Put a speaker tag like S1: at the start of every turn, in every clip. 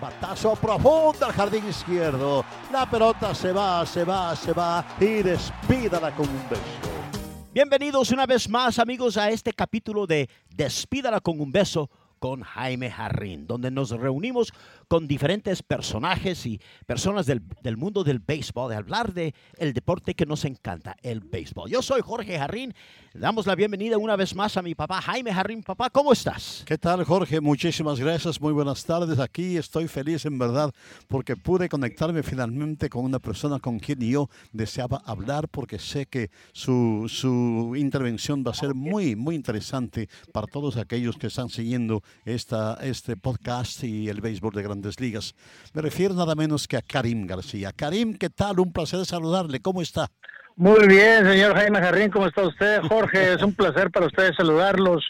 S1: Batazo profundo al jardín izquierdo. La pelota se va, se va, se va y despídala con un beso.
S2: Bienvenidos una vez más amigos a este capítulo de Despídala con un beso con Jaime Jarrín, donde nos reunimos con diferentes personajes y personas del, mundo del béisbol, de hablar de el deporte que nos encanta, el béisbol. Yo soy Jorge Jarrín, damos la bienvenida una vez más a mi papá Jaime Jarrín. Papá, ¿cómo estás?
S1: ¿Qué tal Jorge? Muchísimas gracias, muy buenas tardes. Aquí estoy feliz en verdad porque pude conectarme finalmente con una persona con quien yo deseaba hablar porque sé que su, su intervención va a ser muy, muy interesante para todos aquellos que están siguiendo esta, este podcast y el béisbol de grandes ligas. Me refiero nada menos que a Karim García. Karim, ¿qué tal? Un placer saludarle. ¿Cómo está?
S3: Muy bien, señor Jaime Jarrín, ¿cómo está usted? Jorge, es un placer para ustedes saludarlos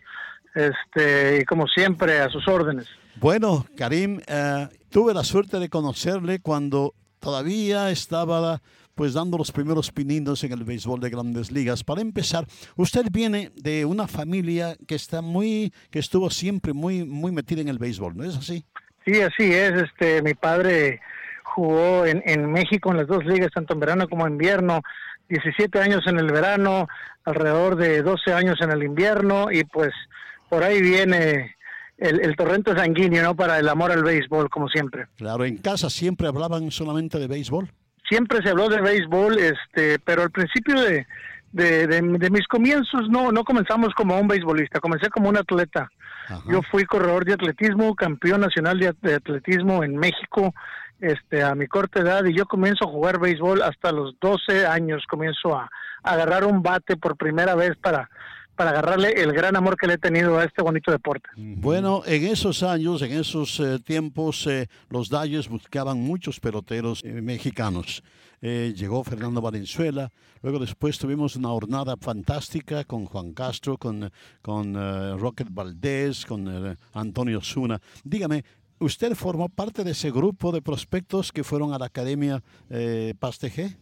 S3: este, y como siempre a sus órdenes.
S1: Bueno, Karim, eh, tuve la suerte de conocerle cuando todavía estaba pues dando los primeros pininos en el béisbol de grandes ligas. Para empezar, usted viene de una familia que está muy, que estuvo siempre muy, muy metida en el béisbol, ¿no es así?
S3: Sí, así es. Este, mi padre jugó en, en México en las dos ligas, tanto en verano como en invierno. 17 años en el verano, alrededor de 12 años en el invierno y pues por ahí viene el, el, torrente sanguíneo, ¿no? Para el amor al béisbol, como siempre.
S1: Claro, ¿en casa siempre hablaban solamente de béisbol?
S3: Siempre se habló de béisbol, este, pero al principio de, de, mis comienzos no, no comenzamos como un beisbolista, comencé como un atleta. Yo fui corredor de atletismo, campeón nacional de, atletismo en México, este, a mi corta edad, y yo comienzo a jugar béisbol hasta los 12 años, comienzo a agarrar un bate por primera vez para para agarrarle el gran amor que le he tenido a este bonito deporte.
S1: Bueno, en esos años, en esos eh, tiempos, eh, los Dalles buscaban muchos peloteros eh, mexicanos. llegó Fernando Valenzuela, luego después tuvimos una jornada fantástica con Juan Castro, con, con Rocket Valdés, con Antonio Zuna. Dígame, ¿usted formó parte de ese grupo de prospectos que fueron a la Academia Pastg?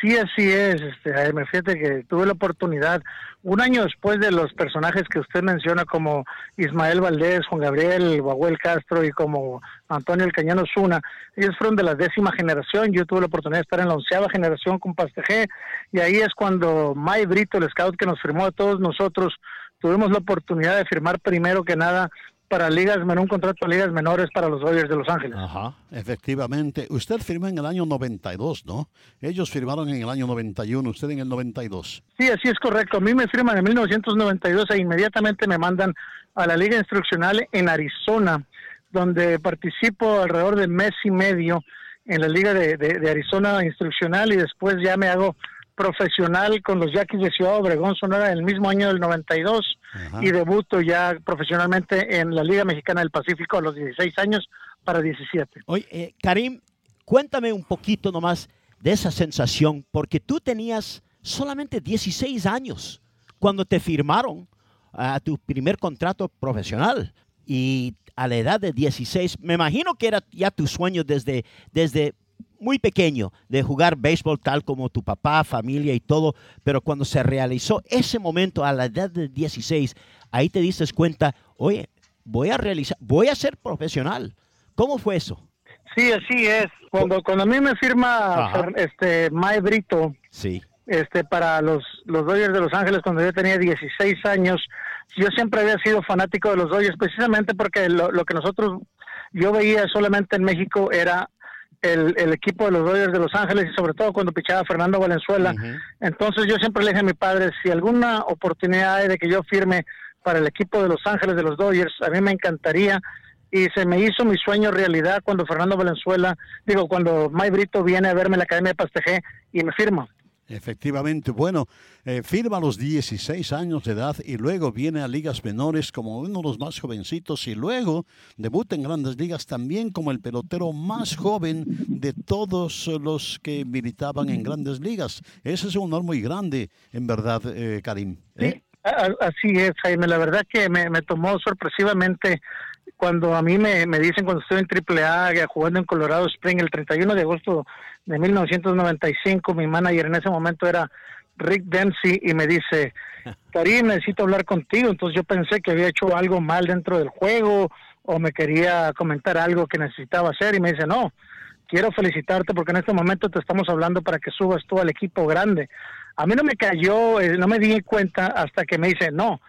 S3: Sí, así es, este, Jaime. Fíjate que tuve la oportunidad, un año después de los personajes que usted menciona, como Ismael Valdés, Juan Gabriel, Bahuel Castro y como Antonio El Cañano Zuna, ellos fueron de la décima generación. Yo tuve la oportunidad de estar en la onceava generación con Pastegé, y ahí es cuando May Brito, el scout que nos firmó a todos nosotros, tuvimos la oportunidad de firmar primero que nada para ligas, un contrato de ligas menores para los Dodgers de Los Ángeles.
S1: Ajá, efectivamente. Usted firmó en el año 92, ¿no? Ellos firmaron en el año 91, usted en el 92.
S3: Sí, así es correcto. A mí me firman en 1992 e inmediatamente me mandan a la Liga Instruccional en Arizona, donde participo alrededor de mes y medio en la Liga de, de Arizona Instruccional y después ya me hago profesional con los Yaquis de Ciudad Obregón, Sonora, en el mismo año del 92 y debuto ya profesionalmente en la Liga Mexicana del Pacífico a los 16 años para 17.
S2: Oye, eh, Karim, cuéntame un poquito nomás de esa sensación, porque tú tenías solamente 16 años cuando te firmaron a tu primer contrato profesional y a la edad de 16, me imagino que era ya tu sueño desde, desde muy pequeño de jugar béisbol tal como tu papá, familia y todo, pero cuando se realizó ese momento a la edad de 16, ahí te diste cuenta, oye, voy a realizar, voy a ser profesional. ¿Cómo fue eso?
S3: Sí, así es. Cuando, cuando a mí me firma este Mae Brito,
S2: sí.
S3: este para los los Dodgers de Los Ángeles cuando yo tenía 16 años, yo siempre había sido fanático de los Dodgers precisamente porque lo, lo que nosotros yo veía solamente en México era el, el, equipo de los Dodgers de Los Ángeles y sobre todo cuando pichaba Fernando Valenzuela. Entonces yo siempre le dije a mi padre, si alguna oportunidad hay de que yo firme para el equipo de Los Ángeles de los Dodgers, a mí me encantaría. Y se me hizo mi sueño realidad cuando Fernando Valenzuela, digo, cuando May Brito viene a verme en la Academia de Pastejé y me firma.
S1: Efectivamente, bueno, eh, firma a los 16 años de edad y luego viene a ligas menores como uno de los más jovencitos y luego debuta en grandes ligas también como el pelotero más joven de todos los que militaban en grandes ligas. Ese es un honor muy grande, en verdad, eh, Karim.
S3: ¿eh? así es, Jaime. La verdad que me tomó sorpresivamente cuando a mí me, me dicen cuando estoy en AAA jugando en Colorado Spring el 31 de agosto de 1995, mi manager en ese momento era Rick Dempsey y me dice, Karim, necesito hablar contigo. Entonces yo pensé que había hecho algo mal dentro del juego o me quería comentar algo que necesitaba hacer y me dice, no, quiero felicitarte porque en este momento te estamos hablando para que subas tú al equipo grande. A mí no me cayó, eh, no me di cuenta hasta que me dice, no,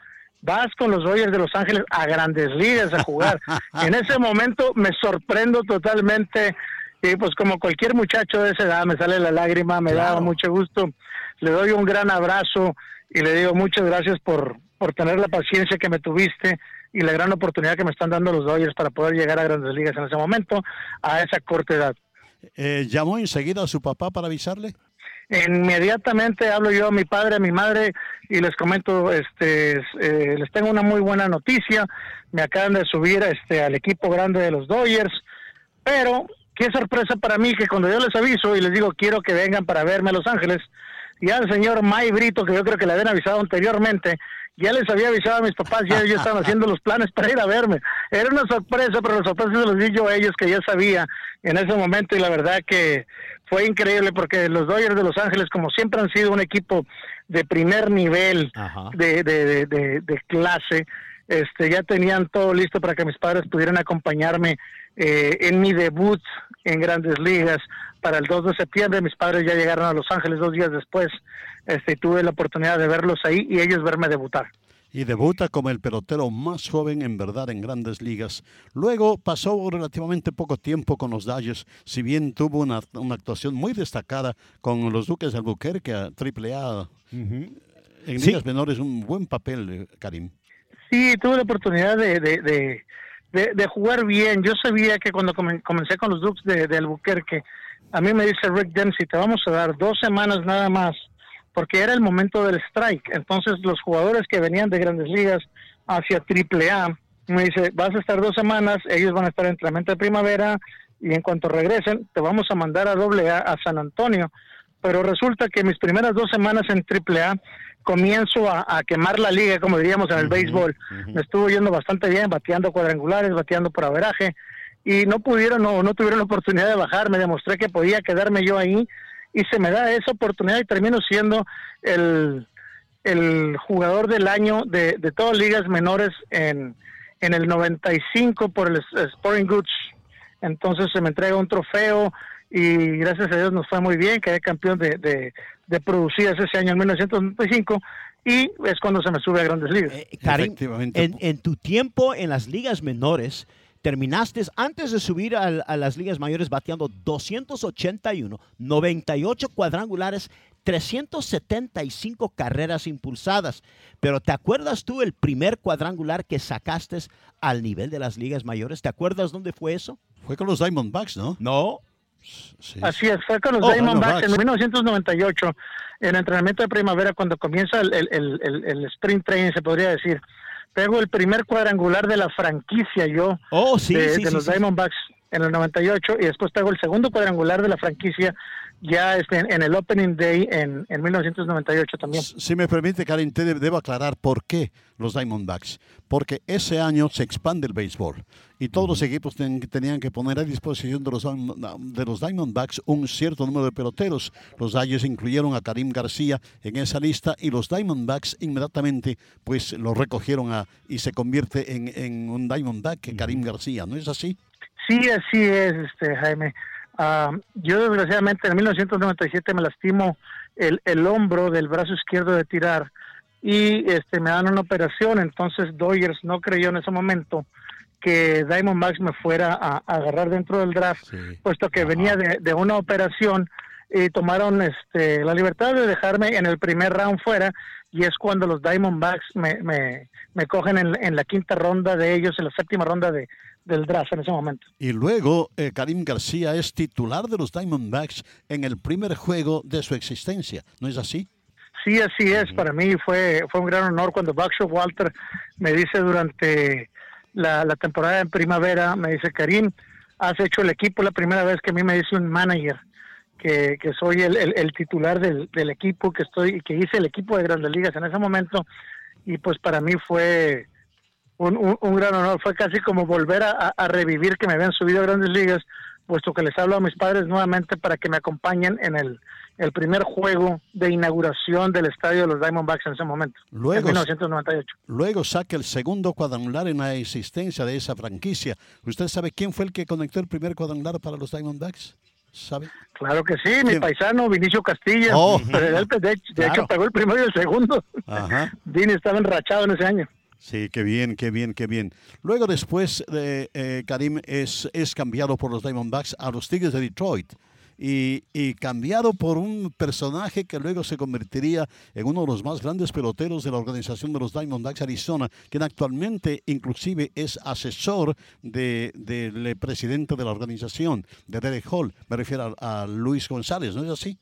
S3: vas con los Dodgers de Los Ángeles a grandes ligas a jugar. en ese momento me sorprendo totalmente y pues como cualquier muchacho de esa edad me sale la lágrima, me da mucho gusto. Le doy un gran abrazo y le digo muchas gracias por, por tener la paciencia que me tuviste y la gran oportunidad que me están dando los Dodgers para poder llegar a grandes ligas en ese momento, a esa corta edad.
S1: Eh, ¿Llamó enseguida a su papá para avisarle?
S3: Inmediatamente hablo yo a mi padre, a mi madre y les comento, este, eh, les tengo una muy buena noticia. Me acaban de subir este, al equipo grande de los Dodgers, pero qué sorpresa para mí que cuando yo les aviso y les digo quiero que vengan para verme a Los Ángeles, ya el señor May Brito, que yo creo que le habían avisado anteriormente, ya les había avisado a mis papás, ya ellos estaban haciendo los planes para ir a verme. Era una sorpresa, pero la sorpresa se los di yo a ellos que ya sabía en ese momento y la verdad que fue increíble porque los Dodgers de Los Ángeles, como siempre han sido un equipo de primer nivel, de, de, de, de, clase, este, ya tenían todo listo para que mis padres pudieran acompañarme eh, en mi debut en grandes ligas para el 2 de septiembre. Mis padres ya llegaron a Los Ángeles dos días después. Este, tuve la oportunidad de verlos ahí y ellos verme debutar
S1: y debuta como el pelotero más joven en verdad en grandes ligas. Luego pasó relativamente poco tiempo con los Dodgers, si bien tuvo una, una actuación muy destacada con los Duques de Albuquerque a AAA. En ligas menores un buen papel, eh, Karim.
S3: Sí, tuve la oportunidad de, de, de, jugar bien. Yo sabía que cuando comencé con los Duques de, de Albuquerque, a mí me dice Rick Dempsey, te vamos a dar dos semanas nada más porque era el momento del strike. Entonces los jugadores que venían de grandes ligas hacia triple A, me dice, vas a estar dos semanas, ellos van a estar en entrenamiento de primavera y en cuanto regresen te vamos a mandar a doble A a San Antonio. Pero resulta que mis primeras dos semanas en triple A comienzo a, quemar la liga, como diríamos en el béisbol. Me estuvo yendo bastante bien, bateando cuadrangulares, bateando por averaje y no pudieron o no tuvieron la oportunidad de bajar. Me demostré que podía quedarme yo ahí y se me da esa oportunidad y termino siendo el, el jugador del año de, de todas ligas menores en, en el 95 por el Sporting Goods. Entonces se me entrega un trofeo y gracias a Dios nos fue muy bien, quedé campeón de, de, de producidas ese año en 1995 y es cuando se me sube a grandes ligas. Eh,
S2: en, en tu tiempo en las ligas menores, terminaste antes de subir a, las ligas mayores bateando 281, 98 cuadrangulares, 375 carreras impulsadas. Pero ¿te acuerdas tú el primer cuadrangular que sacaste al nivel de las ligas mayores? ¿Te acuerdas dónde fue eso?
S1: Fue con los Diamondbacks, ¿no?
S2: No.
S3: Así es, fue con los oh, Diamondbacks en 1998, en entrenamiento de primavera, cuando comienza el, el, el, el sprint training, se podría decir pego el primer cuadrangular de la franquicia yo
S2: oh, sí,
S3: de,
S2: sí,
S3: de los Diamondbacks en el 98 y después pego el segundo cuadrangular de la franquicia ya este, en, el Opening Day en, en 1998 también.
S1: Si me permite, Karin, te debo aclarar por qué los Diamondbacks. Porque ese año se expande el béisbol y todos los equipos tenían que poner a disposición de los, de los Diamondbacks un cierto número de peloteros. Los Dodgers incluyeron a Karim García en esa lista y los Diamondbacks inmediatamente pues lo recogieron a, y se convierte en, en un Diamondback, Karim García, ¿no es así?
S3: Sí, así es, este Jaime. Ah, yo desgraciadamente en 1997 me lastimo el, el hombro del brazo izquierdo de tirar y este me dan una operación, entonces Doyers no creyó en ese momento que Diamondbacks me fuera a, a agarrar dentro del draft,
S1: Sí.
S3: puesto que venía de, de una operación y tomaron este, la libertad de dejarme en el primer round fuera. Y es cuando los Diamondbacks me, me, me cogen en, en la quinta ronda de ellos, en la séptima ronda de, del draft en ese momento.
S1: Y luego eh, Karim García es titular de los Diamondbacks en el primer juego de su existencia, ¿no es así?
S3: Sí, así es. Para mí fue, fue un gran honor cuando Buckshot Walter me dice durante la, la temporada en primavera, me dice, Karim, has hecho el equipo la primera vez que a mí me dice un manager que, que soy el, el- el titular del, del equipo, que estoy que hice el equipo de Grandes Ligas en ese momento. Y pues para mí fue un, un- un gran honor. Fue casi como volver a, revivir que me habían subido a Grandes Ligas, puesto que les hablo a mis padres nuevamente para que me acompañen en el, el primer juego de inauguración del estadio de los Diamondbacks en ese momento,
S1: Luego-
S3: en 1998.
S1: Luego saca el segundo cuadrangular en la existencia de esa franquicia. ¿Usted sabe quién fue el que conectó el primer cuadrangular para los Diamondbacks? ¿Sabe?
S3: Claro que sí, mi paisano Vinicio Castilla,
S1: Oh.
S3: de, de
S2: Claro.
S3: hecho pegó el primero y el segundo.
S1: Ajá.
S3: Vini estaba enrachado en ese año.
S1: Sí, qué bien, qué bien, qué bien. Luego después, eh, Karim es, es cambiado por los Diamondbacks a los Tigres de Detroit. Y, y cambiado por un personaje que luego se convertiría en uno de los más grandes peloteros de la organización de los Diamondbacks Arizona, quien actualmente inclusive es asesor de- del eh, presidente de la organización, de Derek Hall. Me refiero a, a Luis González, ¿no es así?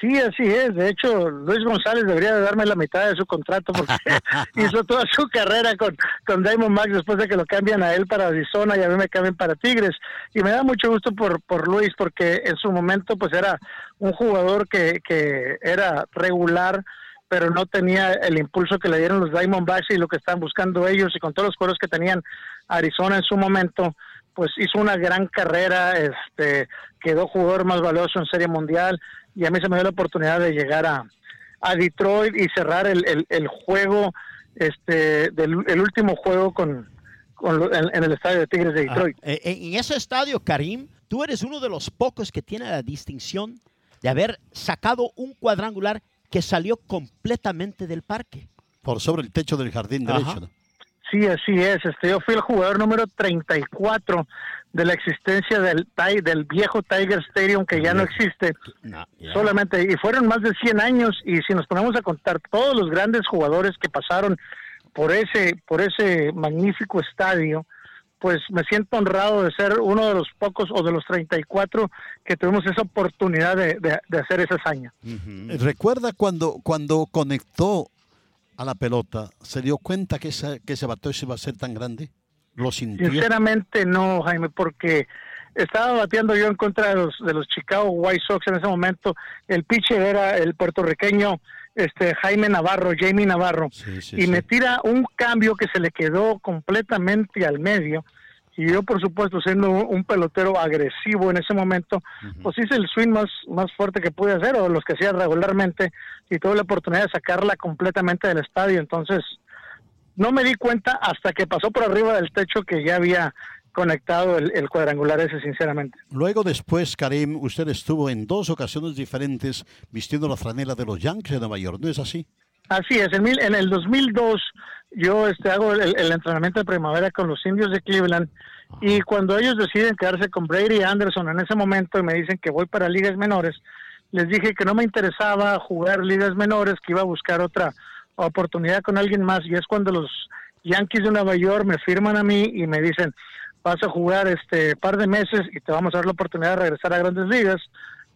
S3: Sí, así es. De hecho, Luis González debería de darme la mitad de su contrato porque hizo toda su carrera con, con Diamondbacks después de que lo cambian a él para Arizona y a mí me cambian para Tigres. Y me da mucho gusto por, por Luis porque en su momento pues era un jugador que, que era regular pero no tenía el impulso que le dieron los Diamondbacks y lo que están buscando ellos y con todos los jugadores que tenían Arizona en su momento pues hizo una gran carrera, este quedó jugador más valioso en Serie Mundial y a mí se me dio la oportunidad de llegar a, a Detroit y cerrar el, el, el juego, este, del el último juego con, con lo- en, en el estadio de Tigres de Detroit.
S2: Ah, en ese estadio, Karim, tú eres uno de los pocos que tiene la distinción de haber sacado un cuadrangular que salió completamente del parque.
S1: Por sobre el techo del jardín
S2: Ajá.
S1: derecho. ¿no?
S3: Sí, así es. Este, yo fui el jugador número 34 de la existencia del, del viejo Tiger Stadium que ya no existe.
S2: No, ya.
S3: Solamente, y fueron más de 100 años, y si nos ponemos a contar todos los grandes jugadores que pasaron por ese, por ese magnífico estadio, pues me siento honrado de ser uno de los pocos o de los 34 que tuvimos esa oportunidad de, de- de hacer esa hazaña.
S1: ¿Recuerda cuando, cuando conectó a la pelota, se dio cuenta que, esa, que ese bateo se iba a ser tan grande? ¿Lo sintió?
S3: Sinceramente no, Jaime, porque estaba bateando yo en contra de los, de los Chicago White Sox en ese momento. El pitcher era el puertorriqueño este Jaime Navarro, Jamie Navarro,
S1: Sí, sí,
S3: y
S1: sí.
S3: me tira un cambio que se le quedó completamente al medio. Y yo, por supuesto, siendo un, pelotero agresivo en ese momento, pues hice el swing más, más fuerte que pude hacer, o los que hacía regularmente, y tuve la oportunidad de sacarla completamente del estadio. Entonces, no me di cuenta hasta que pasó por arriba del techo que ya había conectado el, el cuadrangular ese, sinceramente.
S1: Luego después, Karim, usted estuvo en dos ocasiones diferentes vistiendo la franela de los Yankees de Nueva York, ¿no es así?
S3: Así es, en, mil- en el 2002 yo este, hago el, el entrenamiento de primavera con los indios de Cleveland y cuando ellos deciden quedarse con Brady Anderson en ese momento y me dicen que voy para ligas menores, les dije que no me interesaba jugar ligas menores, que iba a buscar otra oportunidad con alguien más y es cuando los Yankees de Nueva York me firman a mí y me dicen vas a jugar este par de meses y te vamos a dar la oportunidad de regresar a grandes ligas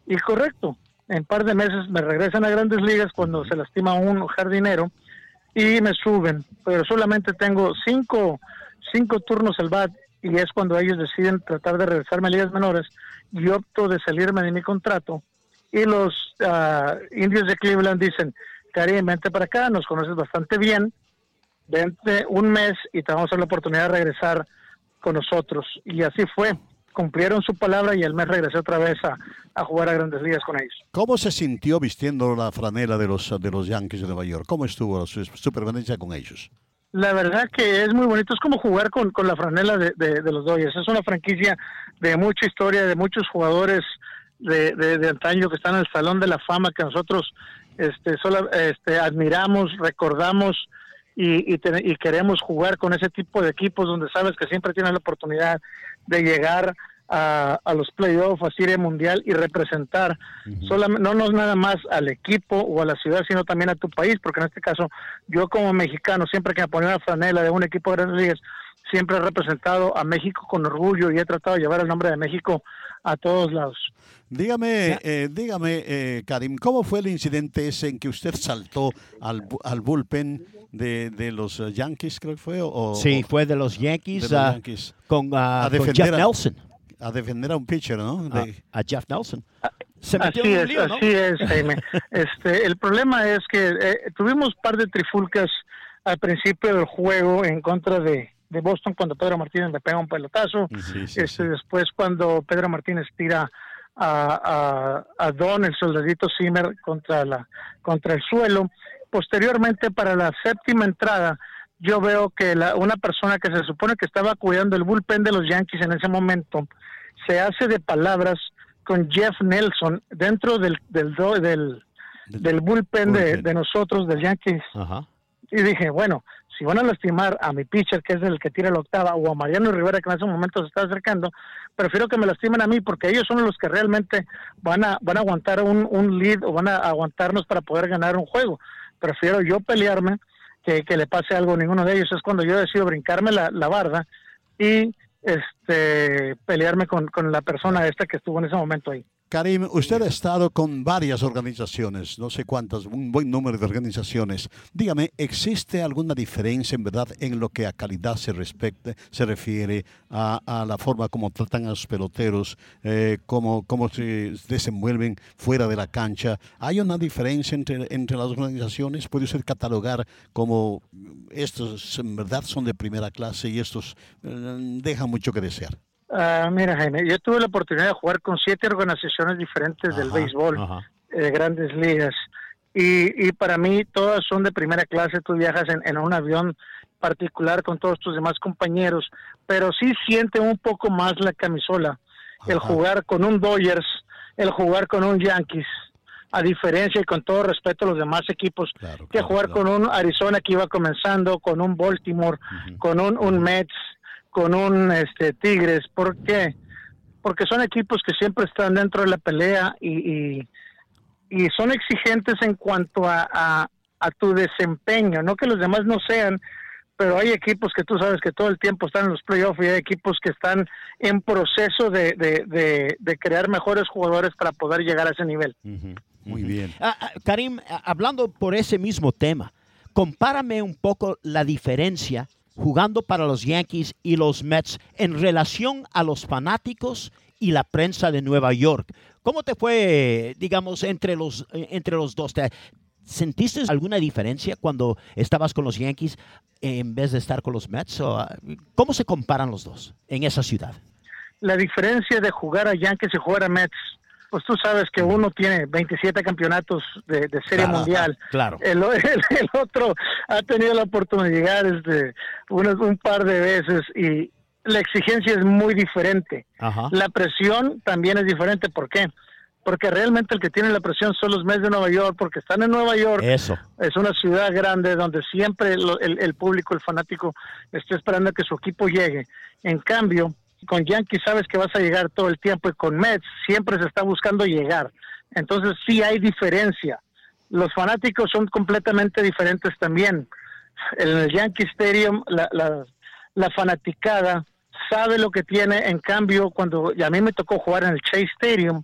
S3: y correcto en par de meses me regresan a grandes ligas cuando se lastima un jardinero y me suben, pero solamente tengo cinco, cinco turnos al bat y es cuando ellos deciden tratar de regresarme a ligas menores y opto de salirme de mi contrato y los ah, indios de Cleveland dicen, Karim, vente para acá, nos conoces bastante bien, vente un mes y te vamos a dar la oportunidad de regresar con nosotros. Y así fue, cumplieron su palabra y el mes regresé otra vez a, a jugar a grandes ligas con ellos.
S1: ¿Cómo se sintió vistiendo la franela de los, de los Yankees de Nueva York? ¿Cómo estuvo su, su permanencia con ellos?
S3: La verdad que es muy bonito, es como jugar con, con la franela de, de- de los Dodgers. Es una franquicia de mucha historia, de muchos jugadores de, de, de antaño que están en el Salón de la Fama que nosotros este, sola- este, admiramos, recordamos y, y, te- y queremos jugar con ese tipo de equipos donde sabes que siempre tienes la oportunidad de llegar a, a los playoffs, a Serie Mundial y representar. Solamente, no, no nada más al equipo o a la ciudad, sino también a tu país, porque en este caso yo como mexicano, siempre que me ponía una franela de un equipo de grandes ligas, siempre he representado a México con orgullo y he tratado de llevar el nombre de México a todos lados.
S1: Dígame, eh, dígame, eh, Karim, ¿cómo fue el incidente ese en que usted saltó al, al bullpen de, de los eh, Yankees, creo que fue? O,
S2: Sí,
S1: o-
S2: fue de los
S1: de
S2: Yankees,
S1: los
S2: ah, con, ah,
S1: A
S2: con
S1: defender
S2: Jeff
S1: a-
S2: Nelson.
S1: a defender a un pitcher, ¿no?
S2: a,
S1: De-
S2: a Jeff Nelson. Se metió
S3: Así
S2: en un
S3: es,
S2: lío, ¿no?
S3: así es, Jaime. Este, el problema es que eh, tuvimos un par de trifulcas al principio del juego en contra de, de Boston cuando Pedro Martínez le pega un pelotazo.
S1: Sí, sí,
S3: este. Después cuando Pedro Martínez tira a, a, a Don, el soldadito Zimmer, contra, la, contra el suelo. Posteriormente, para la séptima entrada, yo veo que la, una persona que se supone que estaba cuidando el bullpen de los Yankees en ese momento, se hace de palabras con Jeff Nelson dentro del, del, del, del bullpen de, de nosotros, del Yankees.
S2: Ajá.
S3: Y dije, bueno, si van a lastimar a mi pitcher, que es el que tira la octava, o a Mariano Rivera, que en ese momento se está acercando, prefiero que me lastimen a mí, porque ellos son los que realmente van a, van a aguantar un, un lead o van a aguantarnos para poder ganar un juego. Prefiero yo pelearme que, que le pase algo a ninguno de ellos. Es cuando yo decido brincarme la, la barda y este pelearme con, con la persona esta que estuvo en ese momento ahí.
S1: Karim, usted ha estado con varias organizaciones, no sé cuántas, un buen número de organizaciones. Dígame, ¿existe alguna diferencia en verdad en lo que a calidad se respecte, se refiere a, a la forma como tratan a los peloteros, eh, cómo, cómo se desenvuelven fuera de la cancha? ¿Hay una diferencia entre, entre las organizaciones? ¿Puede usted catalogar como estos en verdad son de primera clase y estos eh, dejan mucho que desear?
S3: Ah, mira, Jaime, yo tuve la oportunidad de jugar con siete organizaciones diferentes del béisbol.
S2: Ajá.
S3: eh, grandes ligas. Y, y para mí todas son de primera clase, tú viajas en, en un avión particular con todos tus demás compañeros, pero sí siente un poco más la camisola, el jugar con un Dodgers, el jugar con un Yankees, a diferencia y con todo respeto a los demás equipos,
S1: Claro,
S3: que
S1: claro,
S3: jugar
S1: claro.
S3: con un Arizona que iba comenzando, con un Baltimore, con un, un Mets, con un este Tigres, ¿por qué? Porque son equipos que siempre están dentro de la pelea y, y, y son exigentes en cuanto a, a, a tu desempeño, no que los demás no sean, pero hay equipos que tú sabes que todo el tiempo están en los playoffs y hay equipos que están en proceso de, de, de, de crear mejores jugadores para poder llegar a ese nivel.
S1: Muy bien.
S2: Ah, ah, Karim, ah, hablando por ese mismo tema, compárame un poco la diferencia jugando para los Yankees y los Mets en relación a los fanáticos y la prensa de Nueva York. ¿Cómo te fue, digamos, entre los, eh, entre los dos? ¿Te- ¿Sentiste alguna diferencia cuando estabas con los Yankees en vez de estar con los Mets? ¿O, ah, ¿Cómo se comparan los dos en esa ciudad?
S3: la diferencia de jugar a Yankees y jugar a Mets, pues tú sabes que uno tiene 27 campeonatos de, de Serie
S2: Claro,
S3: Mundial.
S2: claro.
S3: El, o- el- el otro ha tenido la oportunidad de llegar este, unos- un par de veces y la exigencia es muy diferente.
S2: Ajá.
S3: La presión también es diferente. ¿Por qué? Porque realmente el que tiene la presión son los Mets de Nueva York, porque están en Nueva York,
S2: Eso.
S3: es una ciudad grande donde siempre el, el público, el fanático, está esperando a que su equipo llegue. En cambio, con Yankees sabes que vas a llegar todo el tiempo y con Mets siempre se está buscando llegar. Entonces sí hay diferencia. Los fanáticos son completamente diferentes también. En el Yankee Stadium la, la, la fanaticada sabe lo que tiene. En cambio, cuando y a mí me tocó jugar en el Chase Stadium,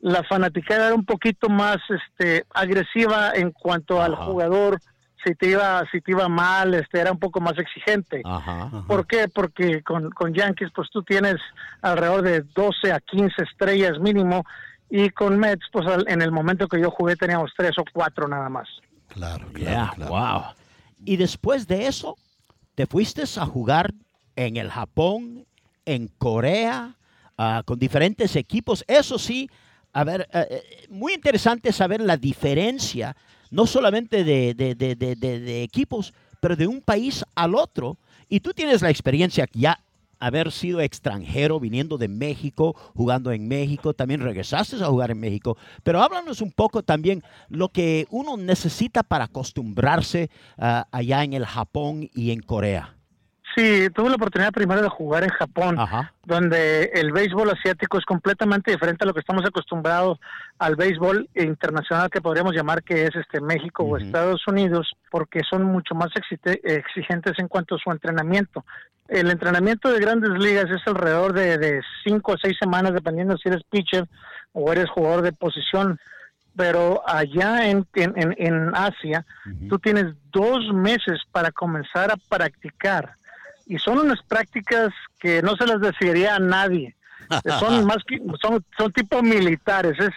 S3: la fanaticada era un poquito más este agresiva en cuanto al jugador si te iba si te iba mal este era un poco más exigente
S2: Ajá.
S3: ¿por qué? porque con, con Yankees pues tú tienes alrededor de 12 a 15 estrellas mínimo y con Mets pues al- en el momento que yo jugué teníamos tres o cuatro nada más
S1: Claro, claro,
S2: Yeah,
S1: claro.
S2: wow. Y después de eso, te fuiste a jugar en el Japón, en Corea, ah, con diferentes equipos. Eso sí, a ver, eh, muy interesante saber la diferencia, no solamente de, de- de- de- equipos, pero de un país al otro. Y tú tienes la experiencia ya haber sido extranjero, viniendo de México, jugando en México, también regresaste a jugar en México, pero háblanos un poco también lo que uno necesita para acostumbrarse ah, allá en el Japón y en Corea.
S3: Sí, tuve la oportunidad primero de jugar en Japón, donde el béisbol asiático es completamente diferente a lo que estamos acostumbrados al béisbol internacional que podríamos llamar que es este México o Estados Unidos, porque son mucho más exigentes en cuanto a su entrenamiento. El entrenamiento de grandes ligas es alrededor de, cinco o seis semanas, dependiendo si eres pitcher o eres jugador de posición. Pero allá en, en, Asia tú tienes dos meses para comenzar a practicar y son unas prácticas que no se las decidiría a nadie. Son más que, son, son tipo militares, es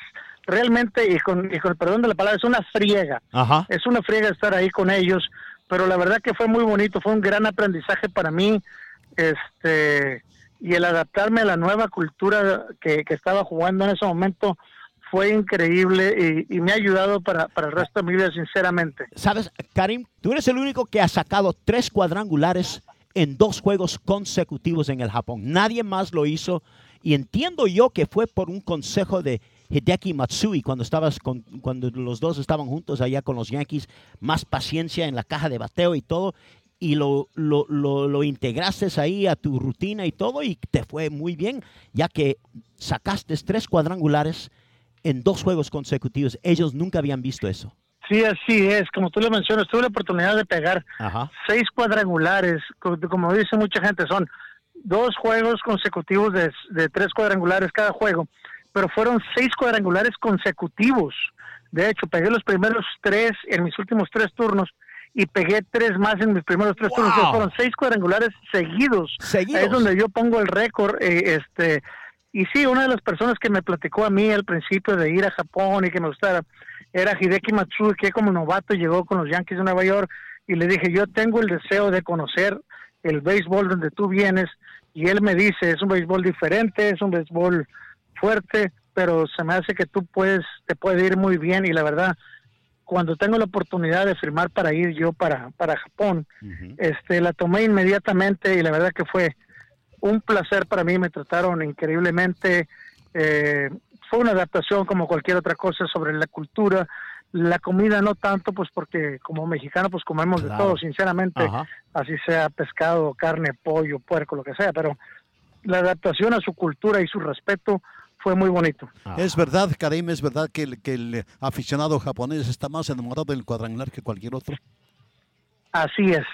S3: realmente, y con, y con el perdón de la palabra, es una friega. Es una friega estar ahí con ellos, pero la verdad que fue muy bonito, fue un gran aprendizaje para mí, este, y el adaptarme a la nueva cultura que, que estaba jugando en ese momento fue increíble y, me ha ayudado para, para, el resto de mi vida, sinceramente.
S2: Sabes, Karim, tú eres el único que ha sacado tres cuadrangulares en dos juegos consecutivos en el Japón. Nadie más lo hizo y entiendo yo que fue por un consejo de Hideki Matsui cuando estabas con, cuando los dos estaban juntos allá con los Yankees, más paciencia en la caja de bateo y todo y lo, lo, lo, integraste ahí a tu rutina y todo y te fue muy bien, ya que sacaste tres cuadrangulares en dos juegos consecutivos. Ellos nunca habían visto eso.
S3: Sí, así es. Como tú lo mencionas, tuve la oportunidad de pegar seis cuadrangulares. Como dice mucha gente, son dos juegos consecutivos de, tres cuadrangulares cada juego, pero fueron seis cuadrangulares consecutivos. De hecho, pegué los primeros tres en mis últimos tres turnos y pegué tres más en mis primeros tres turnos. Fueron seis cuadrangulares seguidos. seguidos. Es donde yo pongo el récord. Eh, este y sí, una de las personas que me platicó a mí al principio de ir a Japón y que me gustara era Hideki Matsui, que como novato llegó con los Yankees de Nueva York y le dije, yo tengo el deseo de conocer el béisbol donde tú vienes y él me dice, es un béisbol diferente, es un béisbol fuerte, pero se me hace que tú puedes, te puede ir muy bien y la verdad, cuando tengo la oportunidad de firmar para ir yo para, para Japón, este, la tomé inmediatamente y la verdad que fue un placer para mí, me trataron increíblemente, eh, fue una adaptación como cualquier otra cosa sobre la cultura, la comida no tanto, pues porque como mexicano pues comemos de todo, sinceramente, así sea pescado, carne, pollo, puerco, lo que sea, pero la adaptación a su cultura y su respeto fue muy bonito.
S1: Es verdad, Karim, es verdad que el, que el aficionado japonés está más enamorado del cuadrangular que cualquier otro.
S3: Así es.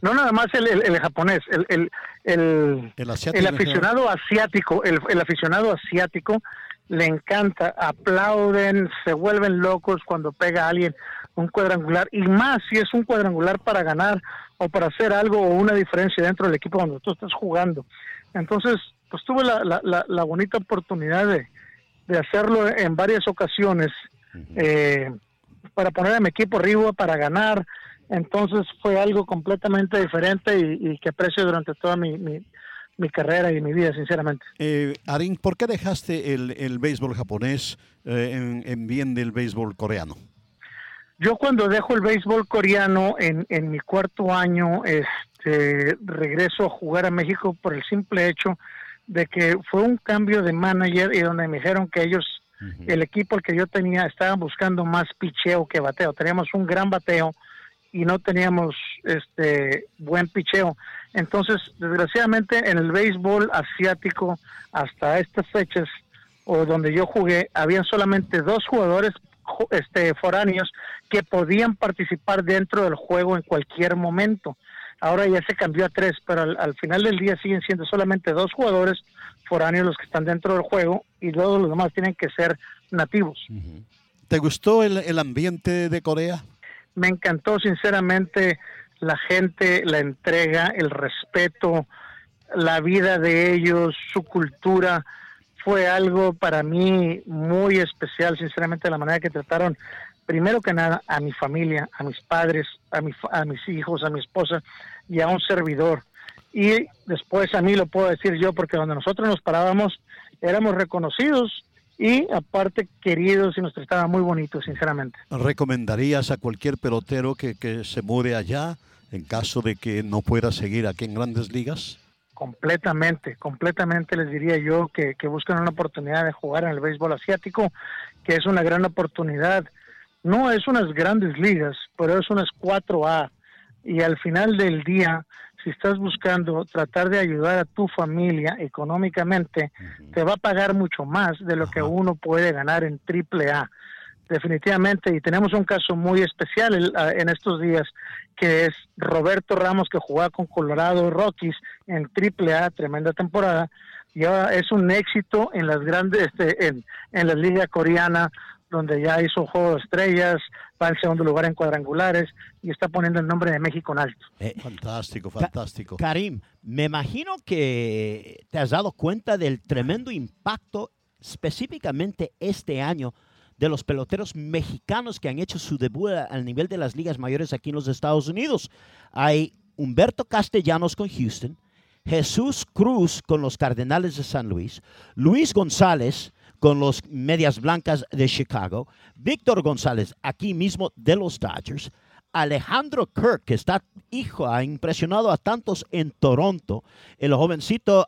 S3: No nada más el, el, japonés, el, el, el, el aficionado asiático, el, el aficionado asiático le encanta, aplauden, se vuelven locos cuando pega a alguien un cuadrangular y más si es un cuadrangular para ganar o para hacer algo o una diferencia dentro del equipo cuando tú estás jugando. Entonces, pues tuve la, la, la, bonita oportunidad de, de, hacerlo en varias ocasiones eh, para poner a mi equipo arriba, para ganar. Entonces fue algo completamente diferente y, y que aprecio durante toda mi, mi carrera y mi vida, sinceramente.
S1: Eh, Arin, ¿por qué dejaste el, el béisbol japonés eh, en, en, bien del béisbol coreano?
S3: Yo cuando dejo el béisbol coreano en, en mi cuarto año, este, regreso a jugar a México por el simple hecho de que fue un cambio de manager y donde me dijeron que ellos, el equipo que yo tenía, estaban buscando más picheo que bateo. Teníamos un gran bateo y no teníamos este buen picheo. Entonces, desgraciadamente en el béisbol asiático hasta estas fechas o donde yo jugué, habían solamente dos jugadores este foráneos que podían participar dentro del juego en cualquier momento. Ahora ya se cambió a tres, pero al, final del día siguen siendo solamente dos jugadores foráneos los que están dentro del juego y todos los demás tienen que ser nativos.
S1: ¿Te gustó el, el ambiente de Corea?
S3: Me encantó sinceramente la gente, la entrega, el respeto, la vida de ellos, su cultura, fue algo para mí muy especial, sinceramente, la manera que trataron, primero que nada, a mi familia, a mis padres, a, mi, a mis hijos, a mi esposa y a un servidor. Y después a mí lo puedo decir yo, porque donde nosotros nos parábamos, éramos reconocidos y aparte queridos y nos trataban muy bonitos, sinceramente.
S1: ¿Recomendarías a cualquier pelotero que, que se mude allá? en caso de que no pueda seguir aquí en grandes ligas?
S3: completamente, completamente les diría yo que, que buscan una oportunidad de jugar en el béisbol asiático, que es una gran oportunidad. No es unas grandes ligas, pero es unas 4A. Y al final del día, si estás buscando tratar de ayudar a tu familia económicamente, te va a pagar mucho más de lo que uno puede ganar en triple A. Definitivamente, y tenemos un caso muy especial el- a- en estos días, que es Roberto Ramos, que jugaba con Colorado Rockies en triple A, tremenda temporada, y ahora es un éxito en las grandes, este, en, en la liga coreana, donde ya hizo juego de estrellas, va en segundo lugar en cuadrangulares y está poniendo el nombre de México en alto.
S2: Eh,
S1: Fantástico, fantástico.
S2: Karim, me imagino que te has dado cuenta del tremendo impacto específicamente este año de los peloteros mexicanos que han hecho su debut al nivel de las ligas mayores aquí en los Estados Unidos. Hay Humberto Castellanos con Houston, Jesús Cruz con los Cardenales de San Luis, Luis González con los Medias Blancas de Chicago, Víctor González aquí mismo de los Dodgers, Alejandro Kirk, que está, hijo, ha impresionado a tantos en Toronto, el jovencito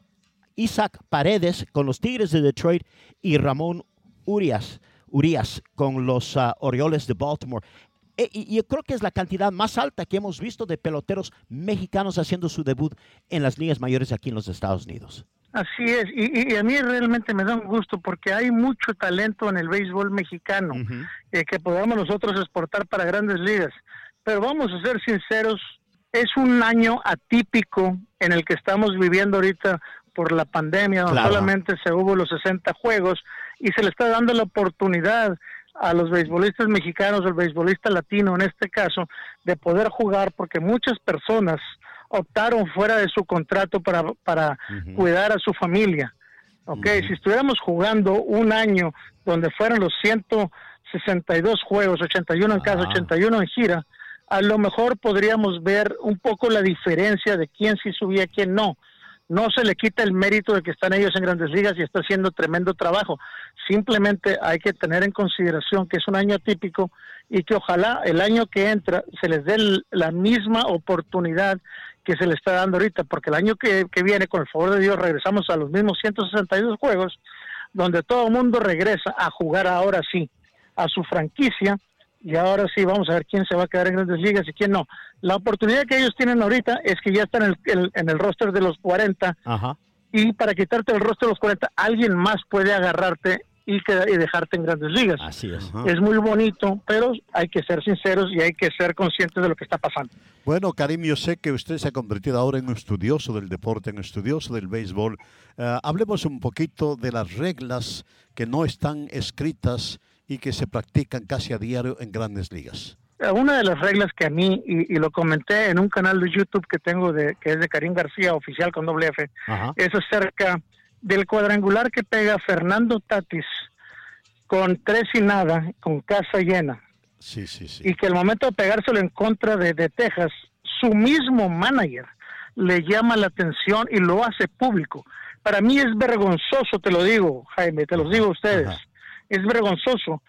S2: Isaac Paredes con los Tigres de Detroit y Ramón Urias, Urias con los ah, Orioles de Baltimore. E- y yo creo que es la cantidad más alta que hemos visto de peloteros mexicanos haciendo su debut en las ligas mayores aquí en los Estados Unidos.
S3: Así es, y, y- a mí realmente me da un gusto porque hay mucho talento en el béisbol mexicano eh, que podamos nosotros exportar para grandes ligas. Pero vamos a ser sinceros, es un año atípico en el que estamos viviendo ahorita por la pandemia, donde
S2: Claro.
S3: solamente se hubo los 60 juegos y se le está dando la oportunidad a los beisbolistas mexicanos, al beisbolista latino en este caso, de poder jugar porque muchas personas optaron fuera de su contrato para, para cuidar a su familia. Ok, si estuviéramos jugando un año donde fueran los 162 juegos, 81 en casa,
S2: Ah.
S3: 81 en gira, a lo mejor podríamos ver un poco la diferencia de quién sí subía y quién no. No se le quita el mérito de que están ellos en grandes ligas y está haciendo tremendo trabajo. Simplemente hay que tener en consideración que es un año atípico y que ojalá el año que entra se les dé la misma oportunidad que se le está dando ahorita, porque el año que, que viene, con el favor de Dios, regresamos a los mismos 162 juegos, donde todo el mundo regresa a jugar ahora sí a su franquicia y ahora sí vamos a ver quién se va a quedar en grandes ligas y quién no. La oportunidad que ellos tienen ahorita es que ya están en el, en- en el roster de los 40
S2: Ajá.
S3: y para quitarte el roster de los 40 alguien más puede agarrarte y, queda- y dejarte en grandes ligas.
S2: Así es.
S3: Es muy bonito, pero hay que ser sinceros y hay que ser conscientes de lo que está pasando.
S1: Bueno, Karim, yo sé que usted se ha convertido ahora en un estudioso del deporte, en un estudioso del béisbol. Eh, hablemos un poquito de las reglas que no están escritas y que se practican casi a diario en grandes ligas.
S3: Eh, Una de las reglas que a mí, y, y lo comenté en un canal de YouTube que tengo, de, que es de Karim García, oficial con doble F,
S2: Ajá.
S3: es acerca del cuadrangular que pega Fernando Tatis con tres y nada, con casa llena,
S1: Sí, sí, sí.
S3: y que al momento de pegárselo en contra de, de Texas, su mismo manager le llama la atención y lo hace público. Para mí es vergonzoso, te lo digo, Jaime, te lo digo a ustedes,
S1: Ajá.
S3: es vergonzoso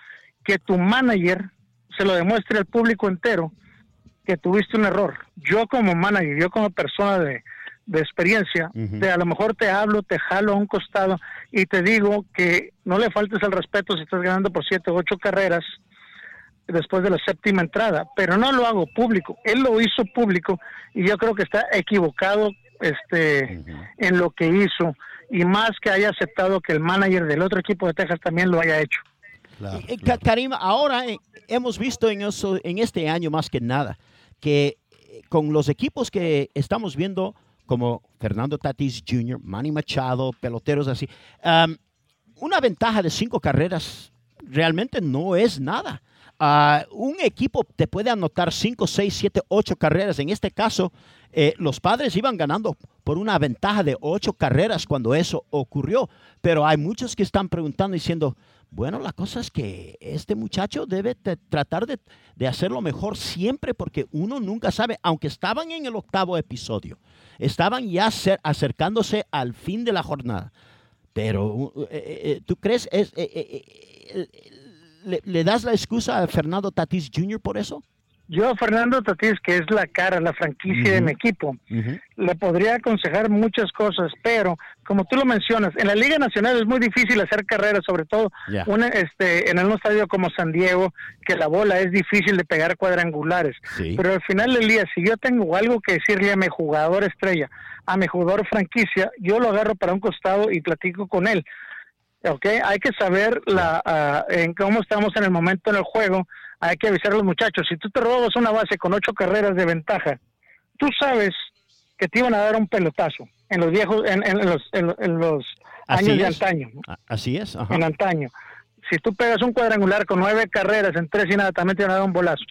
S3: que tu manager se lo demuestre al público entero que tuviste un error. Yo como manager, yo como persona de, de experiencia,
S2: Ujú.
S3: te, a lo mejor te hablo, te jalo a un costado y te digo que no le faltes el respeto si estás ganando por siete o ocho carreras después de la séptima entrada, pero no lo hago público. Él lo hizo público y yo creo que está equivocado este en lo que hizo y más que haya aceptado que el manager del otro equipo de Texas también lo haya hecho.
S1: Claro,
S2: Eh, Ka-
S1: claro.
S2: Karim, ahora eh, hemos visto en, eso, en este año más que nada que eh, con los equipos que estamos viendo, como Fernando Tatis Jr., Manny Machado, peloteros así, am, una ventaja de cinco carreras realmente no es nada. Ah, un equipo te puede anotar cinco, seis, siete, ocho carreras. En este caso, eh, los padres iban ganando por una ventaja de ocho carreras cuando eso ocurrió. Pero hay muchos que están preguntando diciendo, bueno, la cosa es que este muchacho debe te- tratar de, de hacerlo mejor siempre porque uno nunca sabe, aunque estaban en el octavo episodio, estaban ya cer- acercándose al fin de la jornada. Pero, uh, eh, eh, ¿tú crees? Es, eh, eh, eh, le, le das la excusa a Fernando Tatis Jr. por eso?
S3: Yo a Fernando Tatís, que es la cara, la franquicia de mi equipo, le podría aconsejar muchas cosas, pero como tú lo mencionas, en la Liga Nacional es muy difícil hacer carreras, sobre todo este, en un estadio como San Diego, que la bola es difícil de pegar cuadrangulares. Pero al final del día, si yo tengo algo que decirle a mi jugador estrella, a mi jugador franquicia, yo lo agarro para un costado y platico con él. Okay, hay que saber la, en cómo estamos en el momento en el juego, hay que avisar a los muchachos. Si tú te robas una base con ocho carreras de ventaja, tú sabes que te iban a dar un pelotazo en los viejos, en, los, en, los años de antaño.
S2: Así es.
S3: En antaño. Si tú pegas un cuadrangular con nueve carreras en tres y nada, también te van a dar un bolazo.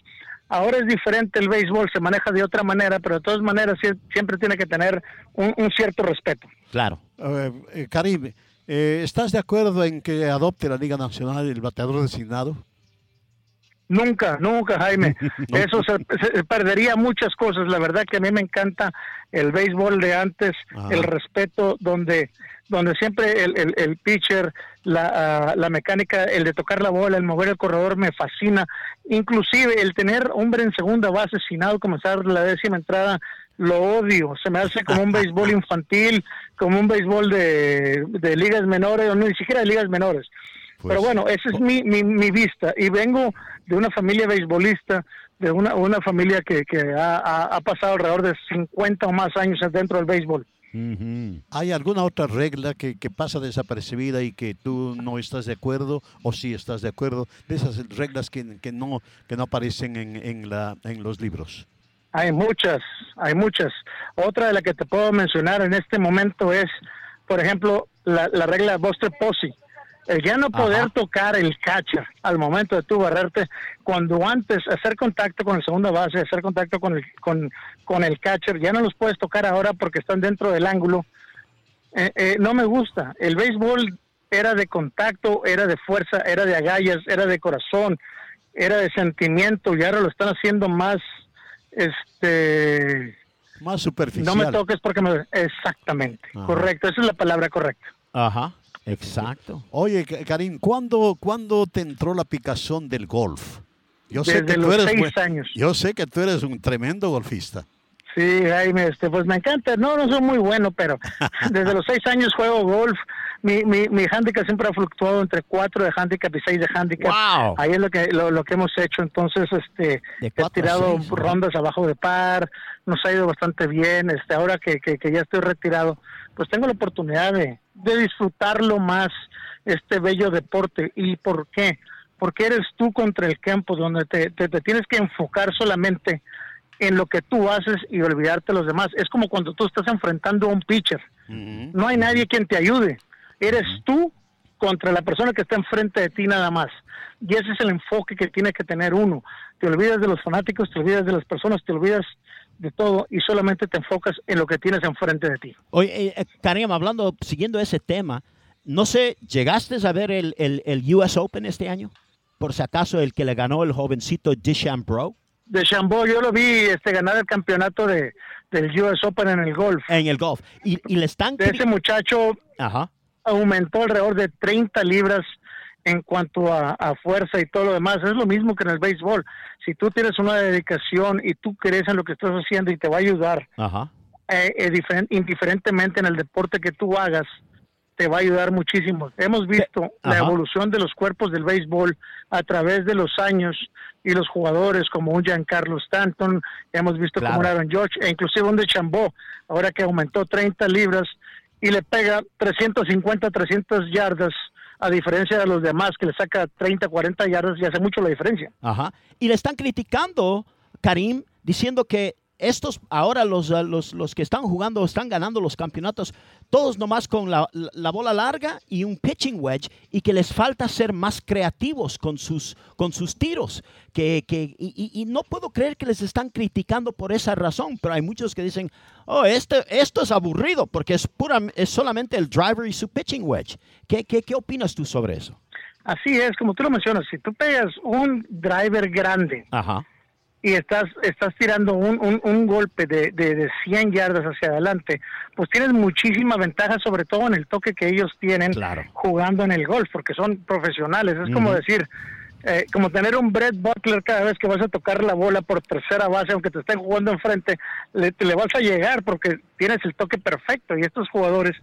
S3: Ahora es diferente el béisbol, se maneja de otra manera, pero de todas maneras siempre tiene que tener un, cierto respeto.
S2: Claro.
S1: Eh, Caribe, eh, ¿estás de acuerdo en que adopte la Liga Nacional el bateador designado?
S3: Nunca, nunca, Jaime. Eso se, perdería muchas cosas. La verdad que a mí me encanta el béisbol de antes, el respeto donde donde siempre el, el, el pitcher, la, ah, la, mecánica, el de tocar la bola, el mover el corredor me fascina. Inclusive el tener hombre en segunda base sin out, comenzar la décima entrada, lo odio. Se me hace como un béisbol infantil, como un béisbol de, de ligas menores, o no, ni siquiera de ligas menores. Pues Pero bueno, esa es mi, mi, mi, vista. Y vengo de una familia beisbolista, de una, una familia que, que ha, ha, pasado alrededor de 50 o más años dentro del béisbol.
S1: ¿Hay alguna otra regla que, que, pasa desapercibida y que tú no estás de acuerdo o sí estás de acuerdo de esas reglas que, que no, que no aparecen en, en, la, en los libros?
S3: Hay muchas, hay muchas. Otra de las que te puedo mencionar en este momento es, por ejemplo, la, la regla Buster Posey el ya no poder tocar el catcher al momento de tú barrerte, cuando antes hacer contacto con el segunda base, hacer contacto con el, con, con el catcher, ya no los puedes tocar ahora porque están dentro del ángulo. Eh, eh, no me gusta. El béisbol era de contacto, era de fuerza, era de agallas, era de corazón, era de sentimiento y ahora lo están haciendo más, este...
S1: Más superficial.
S3: No me toques porque me... Exactamente, correcto, esa es la palabra correcta.
S2: Ajá. Exacto.
S1: Oye, Karim, ¿cuándo, ¿cuándo te entró la picazón del golf?
S3: Yo sé que tú eres años.
S1: Yo sé que tú eres un tremendo golfista.
S3: Sí, Jaime, este, pues me encanta. No, no soy muy bueno, pero desde los seis años juego golf. Mi, mi, mi handicap siempre ha fluctuado entre cuatro de handicap y seis de handicap. Ahí es lo que lo, que hemos hecho. Entonces, este, he tirado rondas abajo de par. Nos ha ido bastante bien. Este, ahora que, que, que ya estoy retirado, pues tengo la oportunidad de, de disfrutarlo más este bello deporte. ¿Y por qué? Porque eres tú contra el campo, donde te, te, tienes que enfocar solamente en lo que tú haces y olvidarte de los demás. Es como cuando tú estás enfrentando a un pitcher. No hay nadie quien te ayude. Eres tú contra la persona que está enfrente de ti nada más. Y ese es el enfoque que tiene que tener uno. Te olvidas de los fanáticos, te olvidas de las personas, te olvidas de todo y solamente te enfocas en lo que tienes enfrente de ti.
S2: Oye, eh, eh, Karim, hablando, siguiendo ese tema, no sé, ¿llegaste a ver el, el, US Open este año? Por si acaso el que le ganó el jovencito DeChambeau.
S3: DeChambeau, yo lo vi este, ganar el campeonato de, del US Open en el golf.
S2: En el golf. Y, y le están...
S3: ese muchacho aumentó alrededor de 30 libras en cuanto a, fuerza y todo lo demás. Es lo mismo que en el béisbol. Si tú tienes una dedicación y tú crees en lo que estás haciendo y te va a ayudar, eh, eh, indiferentemente en el deporte que tú hagas, te va a ayudar muchísimo. Hemos visto la evolución de los cuerpos del béisbol a través de los años y los jugadores como un Giancarlo Stanton, hemos visto como un Aaron George e inclusive un de Chambó, ahora que aumentó 30 libras y le pega 350, 300 yardas a diferencia de los demás que le saca 30, 40 yardas y hace mucho la diferencia.
S2: Ajá. Y le están criticando, Karim, diciendo que estos ahora los, ah, los, los, que están jugando, están ganando los campeonatos, todos nomás con la, la, bola larga y un pitching wedge, y que les falta ser más creativos con sus, con sus tiros. Que, que y, y, no puedo creer que les están criticando por esa razón, pero hay muchos que dicen, oh, este, esto es aburrido porque es, pura, es solamente el driver y su pitching wedge. ¿Qué, qué, qué opinas tú sobre eso?
S3: Así es, como tú lo mencionas, si tú pegas un driver grande, Ajá y estás, estás tirando un, un, un golpe de, de, de, 100 yardas hacia adelante, pues tienes muchísima ventaja, sobre todo en el toque que ellos tienen jugando en el golf, porque son profesionales. Es como decir, eh, como tener un Brett Butler cada vez que vas a tocar la bola por tercera base, aunque te estén jugando enfrente, le, le vas a llegar porque tienes el toque perfecto y estos jugadores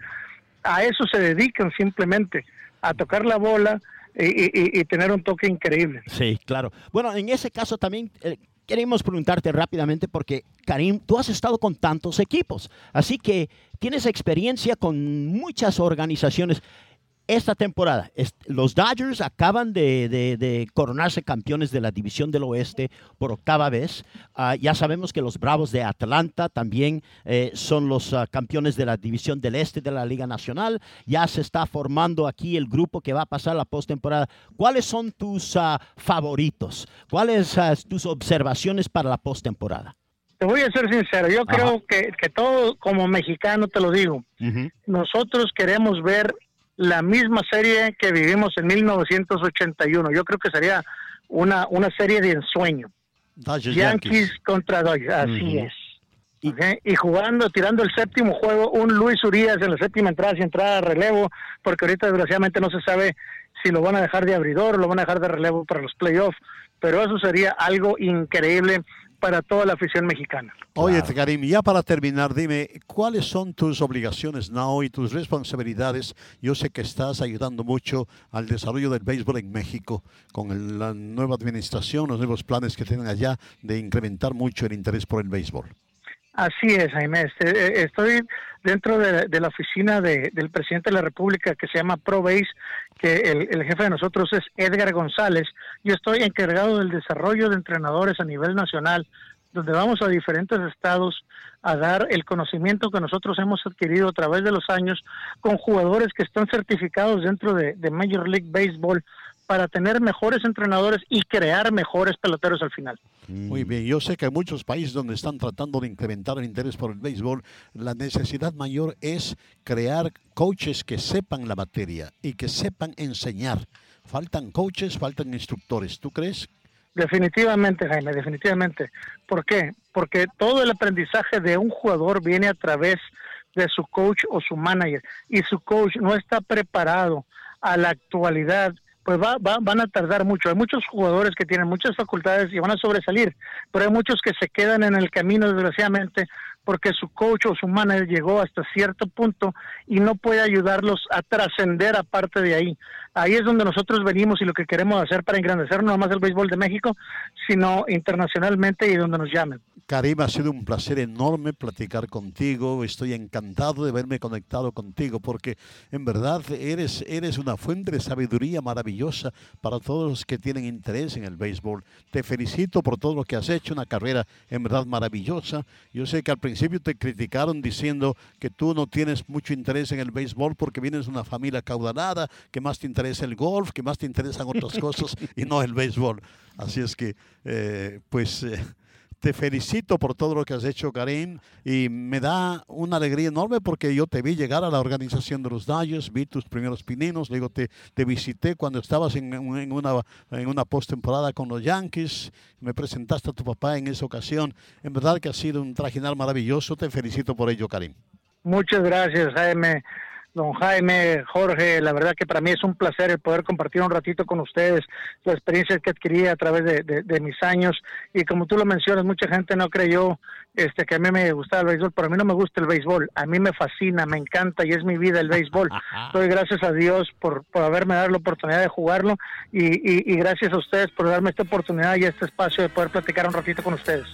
S3: a eso se dedican simplemente, a tocar la bola y, tener un toque increíble.
S2: Sí, claro. Bueno, en ese caso también... Eh, queremos preguntarte rápidamente porque, Karim, tú has estado con tantos equipos, así que tienes experiencia con muchas organizaciones esta temporada. Los Dodgers acaban de, coronarse campeones de la División del Oeste por octava vez. Ah, ya sabemos que los Bravos de Atlanta también eh, son los ah, campeones de la División del Este de la Liga Nacional. Ya se está formando aquí el grupo que va a pasar la postemporada. ¿Cuáles son tus ah, favoritos? ¿Cuáles son tus observaciones para la postemporada?
S3: Te voy a ser sincero, yo creo que, todo como mexicano te lo digo, nosotros queremos ver la misma serie que vivimos en 1981. Yo creo que sería una, una serie de ensueño. Yankees, contra Dodgers, así es. Y, jugando, tirando el séptimo juego, un Luis Urias en la séptima entrada, si entrada de relevo, porque ahorita desgraciadamente no se sabe si lo van a dejar de abridor o lo van a dejar de relevo para los playoffs, pero eso sería algo increíble para toda la afición mexicana.
S1: Oye, Karim, ya para terminar, dime, ¿cuáles son tus obligaciones now y tus responsabilidades? Yo sé que estás ayudando mucho al desarrollo del béisbol en México con la nueva administración, los nuevos planes que tienen allá de incrementar mucho el interés por el béisbol.
S3: Así es, Jaime. Este, eh, estoy dentro de, la oficina del presidente de la República que se llama ProBase, que el, jefe de nosotros es Edgar González. Yo estoy encargado del desarrollo de entrenadores a nivel nacional, donde vamos a diferentes estados a dar el conocimiento que nosotros hemos adquirido a través de los años con jugadores que están certificados dentro de, de Major League Baseball para tener mejores entrenadores y crear mejores peloteros al final.
S1: Muy bien, yo sé que hay muchos países donde están tratando de incrementar el interés por el béisbol. La necesidad mayor es crear coaches que sepan la materia y que sepan enseñar. Faltan coaches, faltan instructores. ¿Tú crees?
S3: Definitivamente, Jaime, definitivamente. ¿Por qué? Porque todo el aprendizaje de un jugador viene a través de su coach o su manager y su coach no está preparado a la actualidad pues va, van a tardar mucho. Hay muchos jugadores que tienen muchas facultades y van a sobresalir, pero hay muchos que se quedan en el camino, desgraciadamente, porque su coach o su manager llegó hasta cierto punto y no puede ayudarlos a trascender aparte de ahí. Ahí es donde nosotros venimos y lo que queremos hacer para engrandecer no más el béisbol de México, sino internacionalmente y donde nos llamen.
S1: Karim, ha sido un placer enorme platicar contigo. Estoy encantado de verme conectado contigo porque en verdad eres, eres una fuente de sabiduría maravillosa para todos los que tienen interés en el béisbol. Te felicito por todo lo que has hecho, una carrera en verdad maravillosa. Yo sé que al principio te criticaron diciendo que tú no tienes mucho interés en el béisbol porque vienes de una familia caudalada, que más te interesa el golf, que más te interesan otras cosas y no el béisbol. Así es que, eh, pues... Eh, te felicito por todo lo que has hecho, Karim, y me da una alegría enorme porque yo te vi llegar a la organización de los Dodgers, vi tus primeros pininos, te, te visité cuando estabas en, en una, en una postemporada con los Yankees, me presentaste a tu papá en esa ocasión. En verdad que ha sido un trajinar maravilloso, te felicito por ello, Karim.
S3: Muchas gracias, Jaime don Jaime, Jorge, la verdad que para mí es un placer el poder compartir un ratito con ustedes la experiencia que adquirí a través de, mis años y como tú lo mencionas, mucha gente no creyó este, que a mí me gustaba el béisbol, pero a mí no me gusta el béisbol, a mí me fascina, me encanta y es mi vida el béisbol. Doy gracias a Dios por, por haberme dado la oportunidad de jugarlo y, y gracias a ustedes por darme esta oportunidad y este espacio de poder platicar un ratito con ustedes.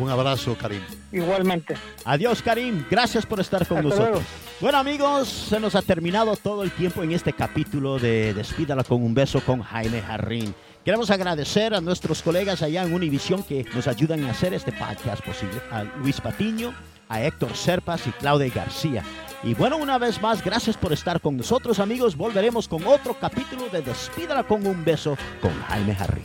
S1: Un abrazo, Karim.
S3: Igualmente.
S2: Adiós, Karim. Gracias por estar con nosotros. Bueno, amigos, se nos ha terminado todo el tiempo en este capítulo de Despídala con un beso con Jaime Jarrín. Queremos agradecer a nuestros colegas allá en Univisión que nos ayudan a hacer este podcast posible. A Luis Patiño, a Héctor Serpas y Claudia García. Y bueno, una vez más, gracias por estar con nosotros, amigos. Volveremos con otro capítulo de Despídala con un beso con Jaime Jarrín.